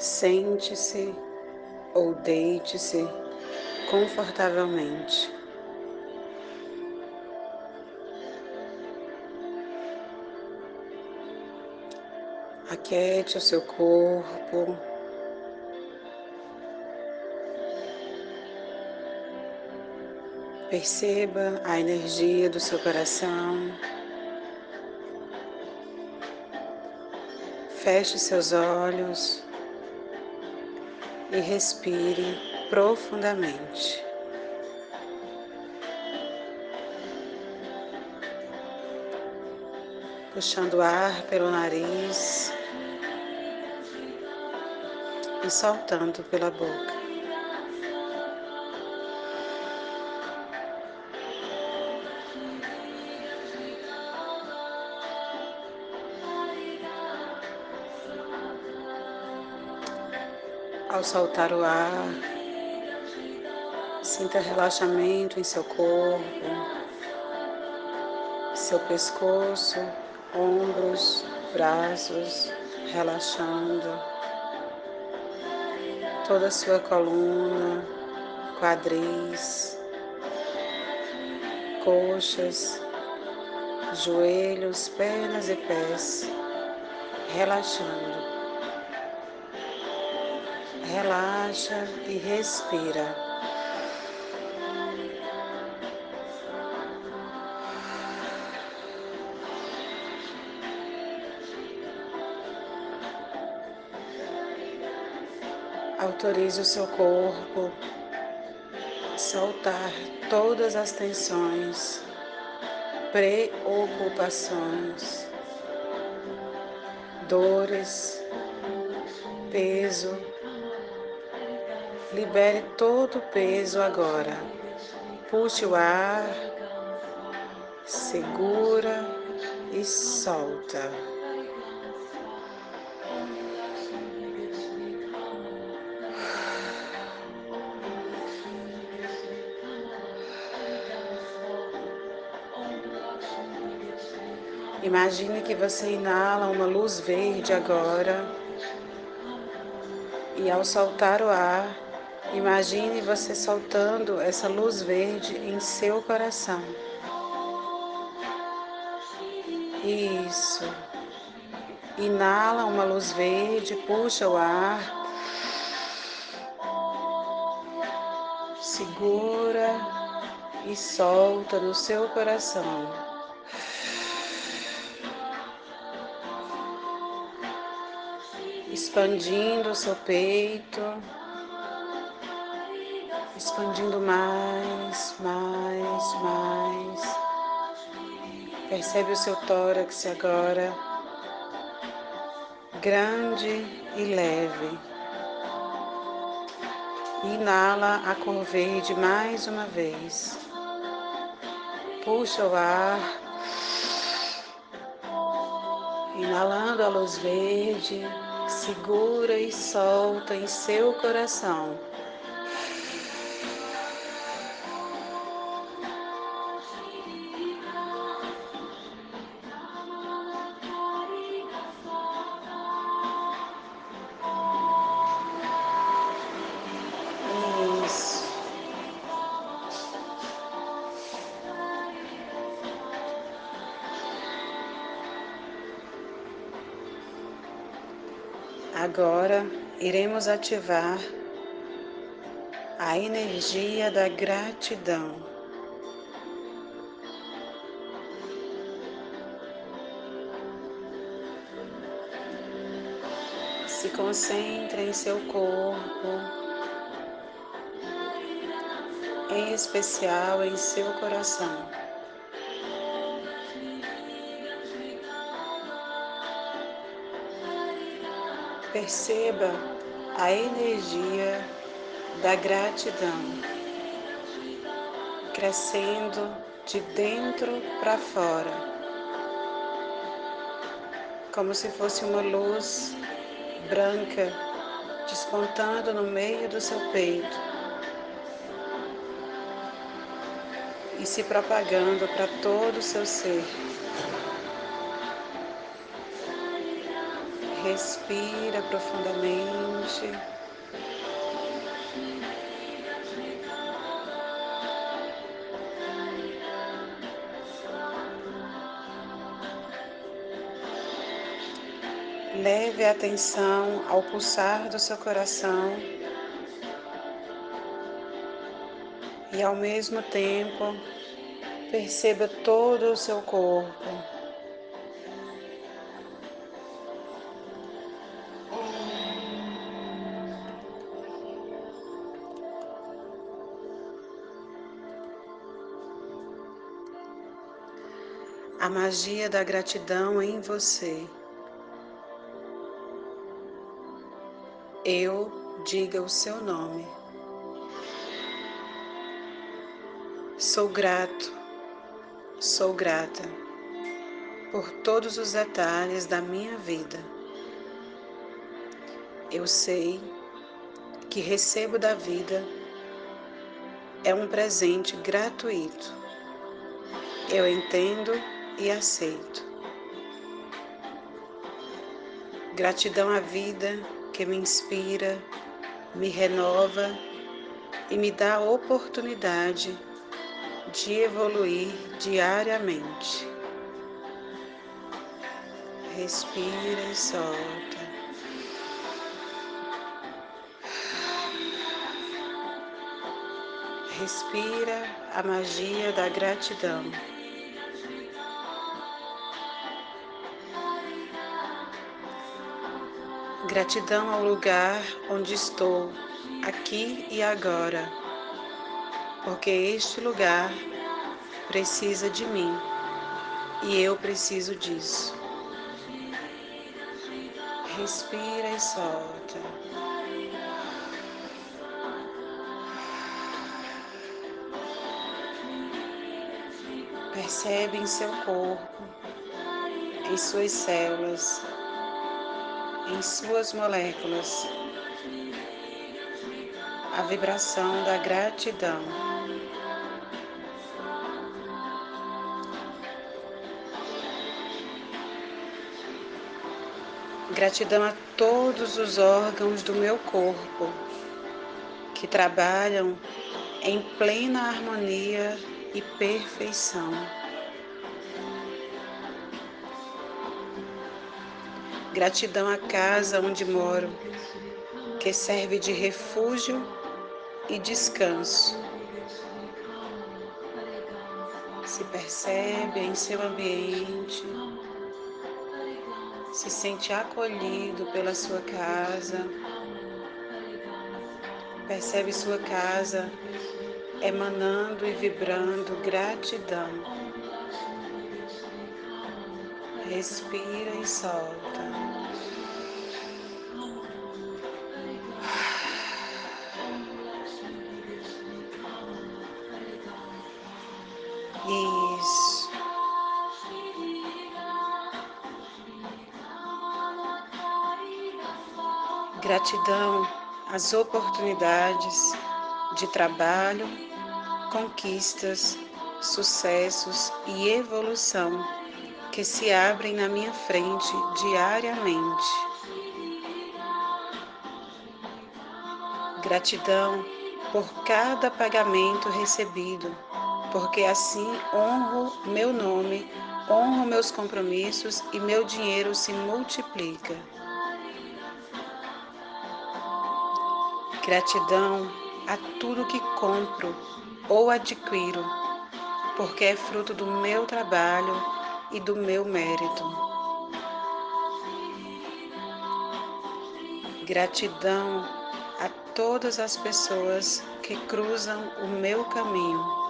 Sente-se ou deite-se confortavelmente. Aquiete o seu corpo. Perceba a energia do seu coração. Feche seus olhos e respire profundamente. Puxando ar pelo nariz e soltando pela boca. Ao soltar o ar, sinta relaxamento em seu corpo, seu pescoço, ombros, braços relaxando, toda a sua coluna, quadris, coxas, joelhos, pernas e pés relaxando relaxa e respira. Autorize o seu corpo soltar todas as tensões, preocupações, dores, peso Libere todo o peso agora. Puxe o ar, segura e solta. Imagine que você inala uma luz verde agora e ao soltar o ar, Imagine você soltando essa luz verde em seu coração. Isso. Inala uma luz verde, puxa o ar. Segura e solta no seu coração. Expandindo o seu peito expandindo mais, mais, mais. Percebe o seu tórax agora, grande e leve. Inala a cor verde mais uma vez. Puxa o ar. Inalando a luz verde, segura e solta em seu coração. Agora iremos ativar a energia da gratidão. Se concentre em seu corpo, em especial em seu coração. Perceba a energia da gratidão crescendo de dentro para fora, como se fosse uma luz branca despontando no meio do seu peito e se propagando para todo o seu ser. Respira profundamente. Leve a atenção ao pulsar do seu coração e, ao mesmo tempo, perceba todo o seu corpo. A magia da gratidão em você. Eu diga o seu nome. Sou grato, sou grata por todos os detalhes da minha vida. Eu sei que recebo da vida é um presente gratuito. Eu entendo e aceito. Gratidão à vida que me inspira, me renova e me dá a oportunidade de evoluir diariamente. Respira e solta. Respira a magia da gratidão. Gratidão ao lugar onde estou, aqui e agora, porque este lugar precisa de mim e eu preciso disso. Respira e solta. Percebe em seu corpo, em suas células, em suas moléculas a vibração da gratidão. Gratidão a todos os órgãos do meu corpo que trabalham em plena harmonia e perfeição. Gratidão à casa onde moro, que serve de refúgio e descanso. Se percebe em seu ambiente, se sente acolhido pela sua casa, percebe sua casa emanando e vibrando gratidão. Respira e solta. Isso. Gratidão às oportunidades de trabalho, conquistas, sucessos e evolução que se abrem na minha frente diariamente. Gratidão por cada pagamento recebido, porque assim honro meu nome, honro meus compromissos e meu dinheiro se multiplica. Gratidão a tudo que compro ou adquiro, porque é fruto do meu trabalho e do meu mérito. Gratidão a todas as pessoas que cruzam o meu caminho.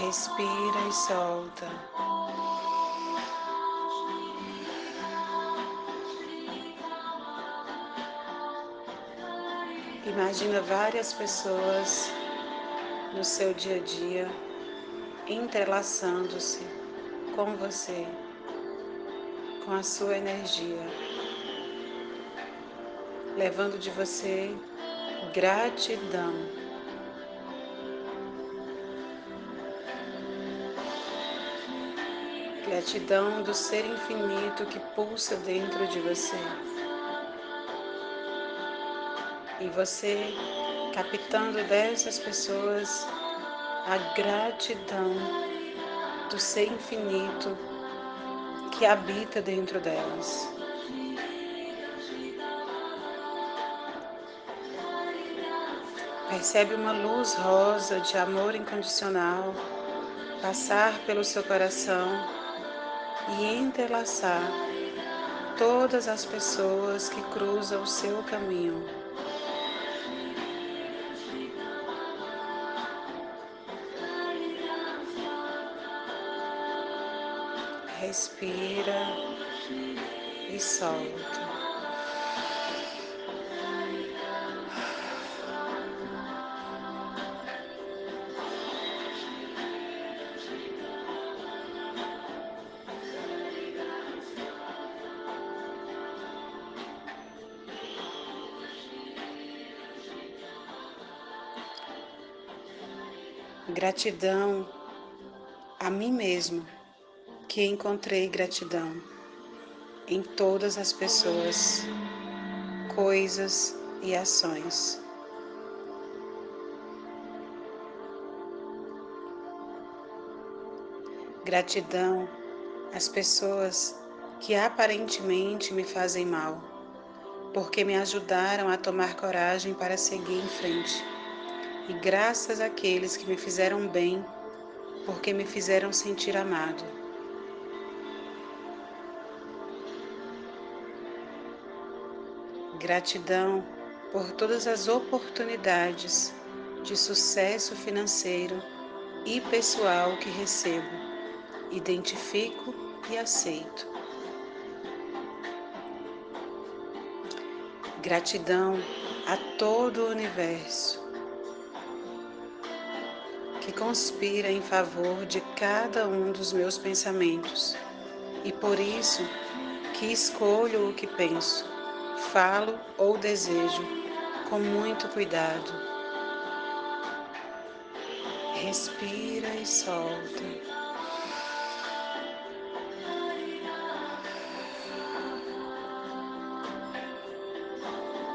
Respira e solta. Imagina várias pessoas no seu dia a dia entrelaçando-se com você, com a sua energia, levando de você gratidão. Gratidão do ser infinito que pulsa dentro de você. E você captando dessas pessoas a gratidão do ser infinito que habita dentro delas. Percebe uma luz rosa de amor incondicional passar pelo seu coração e entrelaçar todas as pessoas que cruzam o seu caminho. Respira e solta. Gratidão a mim mesmo, que encontrei gratidão em todas as pessoas, coisas e ações. Gratidão às pessoas que aparentemente me fazem mal, porque me ajudaram a tomar coragem para seguir em frente e graças àqueles que me fizeram bem, porque me fizeram sentir amado. Gratidão por todas as oportunidades de sucesso financeiro e pessoal que recebo, identifico e aceito. Gratidão a todo o universo que conspira em favor de cada um dos meus pensamentos. E por isso que escolho o que penso, falo ou desejo com muito cuidado. Respira e solta.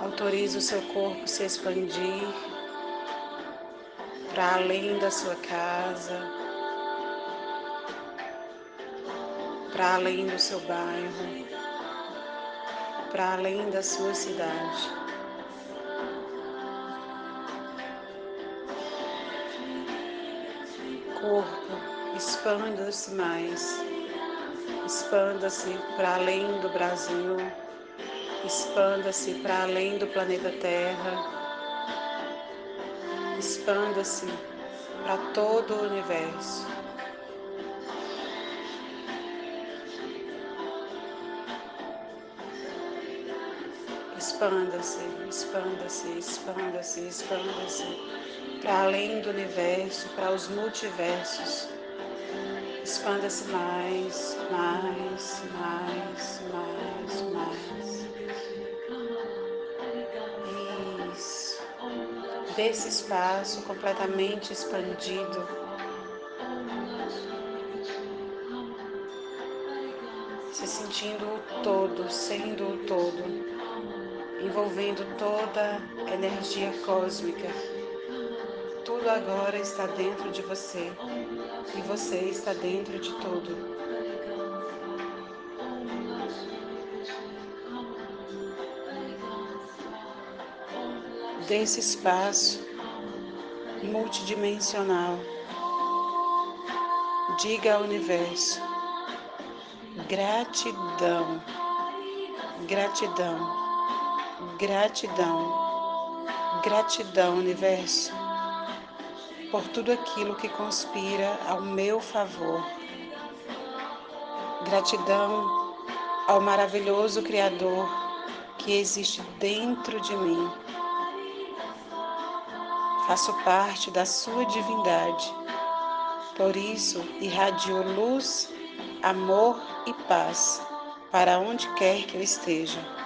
Autoriza o seu corpo se expandir para além da sua casa, para além do seu bairro, para além da sua cidade. Corpo, expanda-se mais, expanda-se para além do Brasil, expanda-se para além do planeta Terra expanda-se para todo o universo. Expanda-se, expanda-se, expanda-se, expanda-se para além do universo, para os multiversos. Expanda-se mais, mais, mais, mais, mais. desse espaço completamente expandido. Se sentindo o todo, sendo o todo, envolvendo toda a energia cósmica. Tudo agora está dentro de você e você está dentro de tudo. desse espaço multidimensional. Diga ao universo: gratidão, gratidão, gratidão, gratidão, universo, por tudo aquilo que conspira ao meu favor. Gratidão ao maravilhoso Criador que existe dentro de mim faço parte da sua divindade. Por isso, irradio luz, amor e paz para onde quer que eu esteja.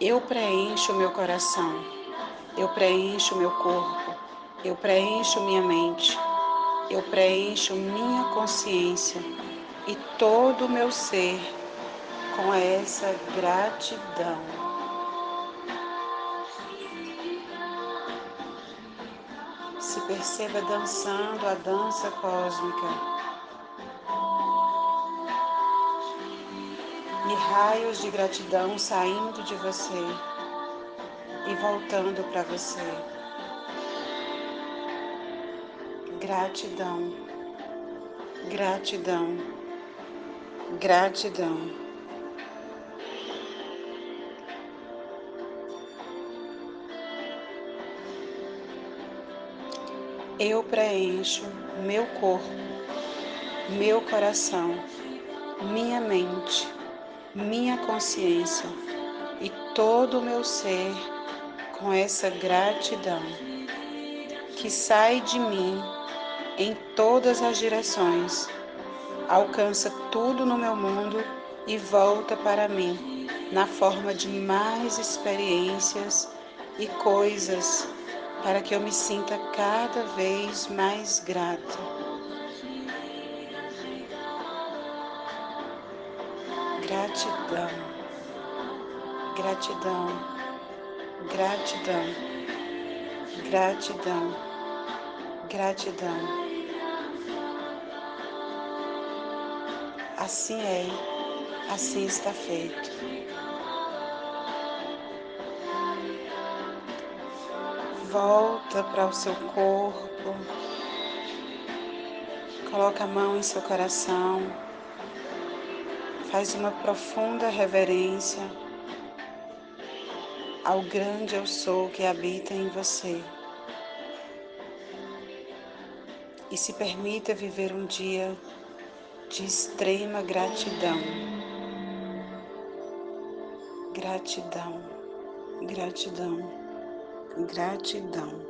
Eu preencho meu coração, eu preencho meu corpo, Eu preencho minha mente, eu preencho minha consciência e todo o meu ser com essa gratidão. Se perceba dançando a dança cósmica. E raios de gratidão saindo de você e voltando para você. Gratidão, gratidão, gratidão. Eu preencho meu corpo, meu coração, minha mente, minha consciência e todo o meu ser com essa gratidão que sai de mim em todas as direções, alcança tudo no meu mundo e volta para mim na forma de mais experiências e coisas para que eu me sinta cada vez mais grata. Gratidão, gratidão, gratidão, gratidão, gratidão. Assim é, assim está feito. Volta para o seu corpo, coloca a mão em seu coração, faz uma profunda reverência ao grande eu sou que habita em você. E se permita viver um dia de extrema gratidão. Gratidão, gratidão, gratidão.